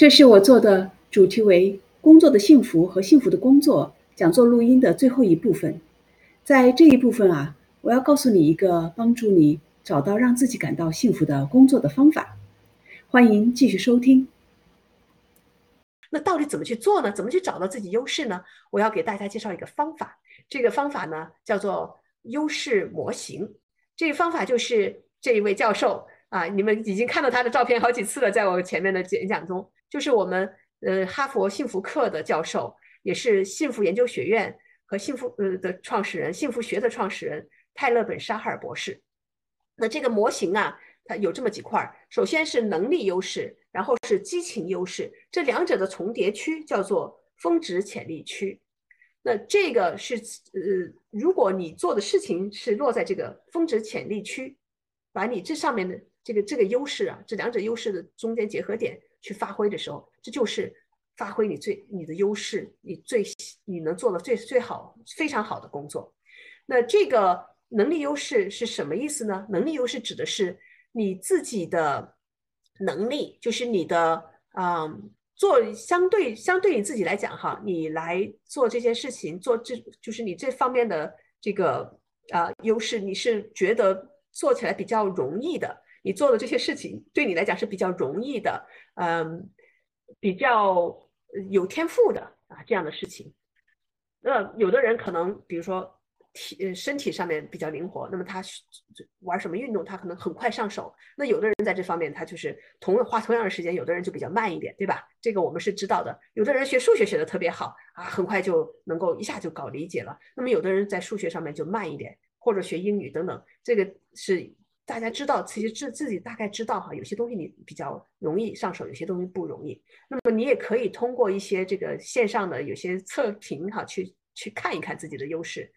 这是我做的主题为“工作的幸福和幸福的工作”讲座录音的最后一部分。在这一部分啊，我要告诉你一个帮助你找到让自己感到幸福的工作的方法。欢迎继续收听。那到底怎么去做呢？怎么去找到自己优势呢？我要给大家介绍一个方法。这个方法呢，叫做优势模型。这个方法就是这一位教授啊，你们已经看到他的照片好几次了，在我前面的演讲中。就是我们呃哈佛幸福课的教授，也是幸福研究学院和幸福呃的创始人，幸福学的创始人泰勒本沙哈尔博士。那这个模型啊，它有这么几块儿，首先是能力优势，然后是激情优势，这两者的重叠区叫做峰值潜力区。那这个是呃，如果你做的事情是落在这个峰值潜力区，把你这上面的这个这个优势啊，这两者优势的中间结合点。去发挥的时候，这就是发挥你最你的优势，你最你能做的最最好非常好的工作。那这个能力优势是什么意思呢？能力优势指的是你自己的能力，就是你的嗯做相对相对你自己来讲哈，你来做这件事情，做这就是你这方面的这个啊优势，你是觉得做起来比较容易的。你做的这些事情对你来讲是比较容易的，嗯，比较有天赋的啊，这样的事情。那有的人可能，比如说体身体上面比较灵活，那么他玩什么运动，他可能很快上手。那有的人在这方面，他就是同花同样的时间，有的人就比较慢一点，对吧？这个我们是知道的。有的人学数学学的特别好啊，很快就能够一下就搞理解了。那么有的人在数学上面就慢一点，或者学英语等等，这个是。大家知道，其实自自己大概知道哈，有些东西你比较容易上手，有些东西不容易。那么你也可以通过一些这个线上的有些测评哈，去去看一看自己的优势。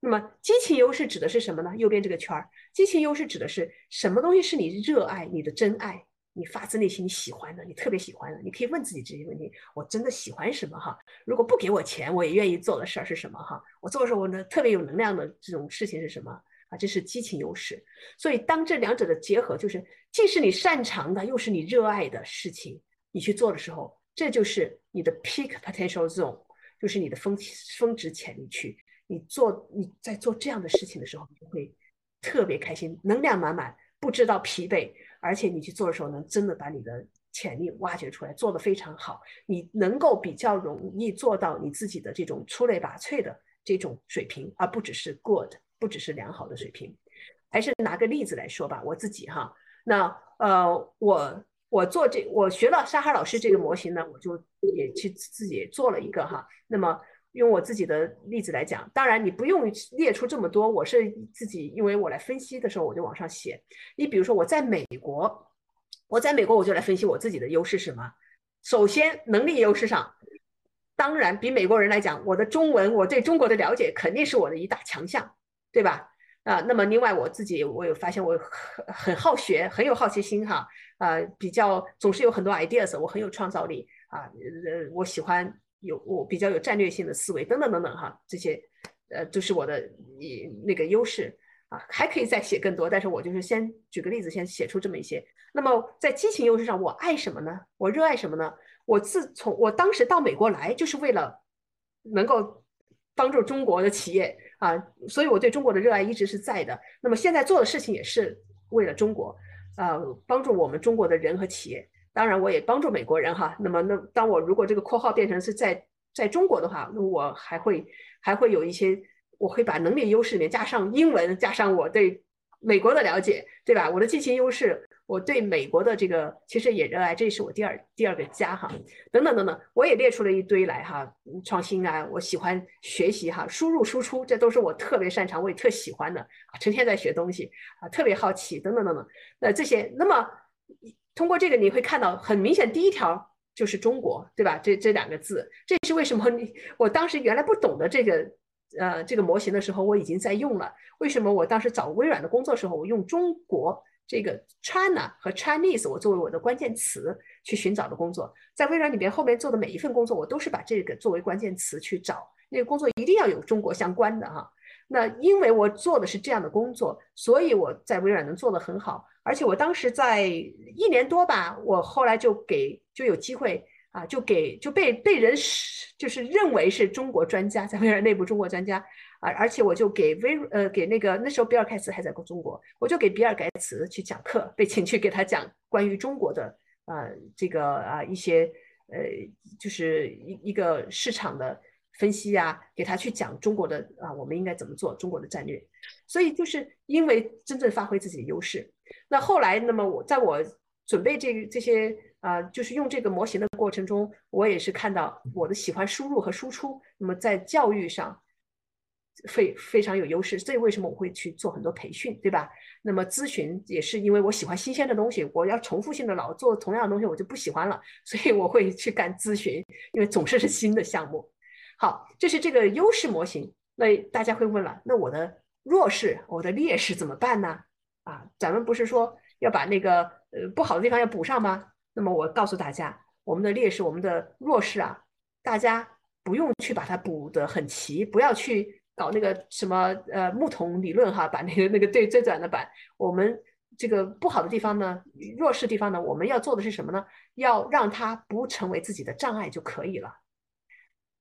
那么激情优势指的是什么呢？右边这个圈儿，激情优势指的是什么东西是你热爱、你的真爱、你发自内心你喜欢的、你特别喜欢的？你可以问自己这些问题：我真的喜欢什么哈？如果不给我钱，我也愿意做的事儿是什么哈？我做的时候我呢特别有能量的这种事情是什么？啊，这是激情优势，所以当这两者的结合，就是既是你擅长的，又是你热爱的事情，你去做的时候，这就是你的 peak potential zone，就是你的峰峰值潜力区。你做你在做这样的事情的时候，你就会特别开心，能量满满，不知道疲惫，而且你去做的时候，能真的把你的潜力挖掘出来，做得非常好，你能够比较容易做到你自己的这种出类拔萃的这种水平，而不只是 good。不只是良好的水平，还是拿个例子来说吧。我自己哈，那呃，我我做这，我学了沙哈老师这个模型呢，我就也去自己做了一个哈。那么用我自己的例子来讲，当然你不用列出这么多，我是自己，因为我来分析的时候我就往上写。你比如说我在美国，我在美国我就来分析我自己的优势是什么。首先能力优势上，当然比美国人来讲，我的中文我对中国的了解肯定是我的一大强项。对吧？啊，那么另外我自己我有发现，我很很好学，很有好奇心哈，啊，比较总是有很多 ideas，我很有创造力啊，呃，我喜欢有我比较有战略性的思维等等等等哈，这些呃都是我的一那个优势啊，还可以再写更多，但是我就是先举个例子，先写出这么一些。那么在激情优势上，我爱什么呢？我热爱什么呢？我自从我当时到美国来，就是为了能够帮助中国的企业。啊，所以我对中国的热爱一直是在的。那么现在做的事情也是为了中国，呃，帮助我们中国的人和企业。当然，我也帮助美国人哈。那么，那当我如果这个括号变成是在在中国的话，那我还会还会有一些，我会把能力优势里面加上英文，加上我对美国的了解，对吧？我的激情优势。我对美国的这个其实也热爱，这是我第二第二个家哈，等等等等，我也列出了一堆来哈，创新啊，我喜欢学习哈，输入输出，这都是我特别擅长，我也特喜欢的，成天在学东西啊，特别好奇等等等等，那这些，那么通过这个你会看到，很明显第一条就是中国，对吧？这这两个字，这是为什么？你我当时原来不懂的这个呃这个模型的时候，我已经在用了。为什么我当时找微软的工作时候，我用中国？这个 China 和 Chinese，我作为我的关键词去寻找的工作，在微软里边后面做的每一份工作，我都是把这个作为关键词去找。那个工作一定要有中国相关的哈。那因为我做的是这样的工作，所以我在微软能做得很好。而且我当时在一年多吧，我后来就给就有机会啊，就给就被被人就是认为是中国专家，在微软内部中国专家啊。而且我就给微呃给那个那时候比尔盖茨还在中国，我就给比尔盖茨去讲课，被请去给他讲关于中国的啊这个啊一些呃就是一一个市场的。分析呀，给他去讲中国的啊，我们应该怎么做中国的战略。所以就是因为真正发挥自己的优势。那后来，那么我在我准备这这些啊，就是用这个模型的过程中，我也是看到我的喜欢输入和输出。那么在教育上非非常有优势。所以为什么我会去做很多培训，对吧？那么咨询也是因为我喜欢新鲜的东西，我要重复性的老做同样的东西，我就不喜欢了。所以我会去干咨询，因为总是是新的项目。好，这是这个优势模型。那大家会问了，那我的弱势、我的劣势怎么办呢？啊，咱们不是说要把那个呃不好的地方要补上吗？那么我告诉大家，我们的劣势、我们的弱势啊，大家不用去把它补得很齐，不要去搞那个什么呃木桶理论哈，把那个那个最最短的板。我们这个不好的地方呢，弱势地方呢，我们要做的是什么呢？要让它不成为自己的障碍就可以了。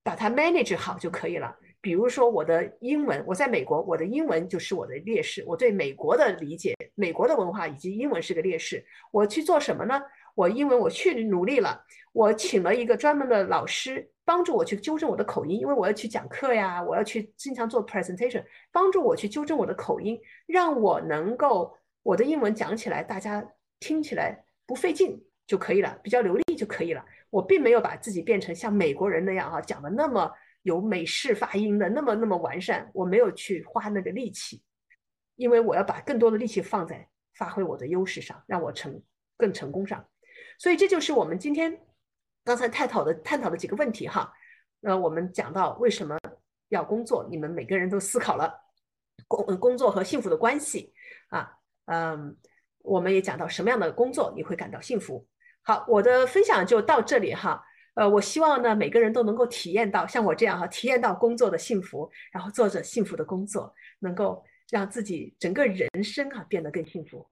把它 manage 好就可以了。比如说我的英文，我在美国，我的英文就是我的劣势。我对美国的理解、美国的文化以及英文是个劣势。我去做什么呢？我英文我去努力了，我请了一个专门的老师帮助我去纠正我的口音，因为我要去讲课呀，我要去经常做 presentation，帮助我去纠正我的口音，让我能够我的英文讲起来大家听起来不费劲就可以了，比较流利就可以了。我并没有把自己变成像美国人那样啊讲的那么有美式发音的那么那么完善，我没有去花那个力气，因为我要把更多的力气放在发挥我的优势上，让我成更成功上。所以这就是我们今天刚才探讨的探讨的几个问题哈。那我们讲到为什么要工作，你们每个人都思考了工工作和幸福的关系啊，嗯，我们也讲到什么样的工作你会感到幸福。好，我的分享就到这里哈。呃，我希望呢，每个人都能够体验到像我这样哈，体验到工作的幸福，然后做着幸福的工作，能够让自己整个人生啊变得更幸福。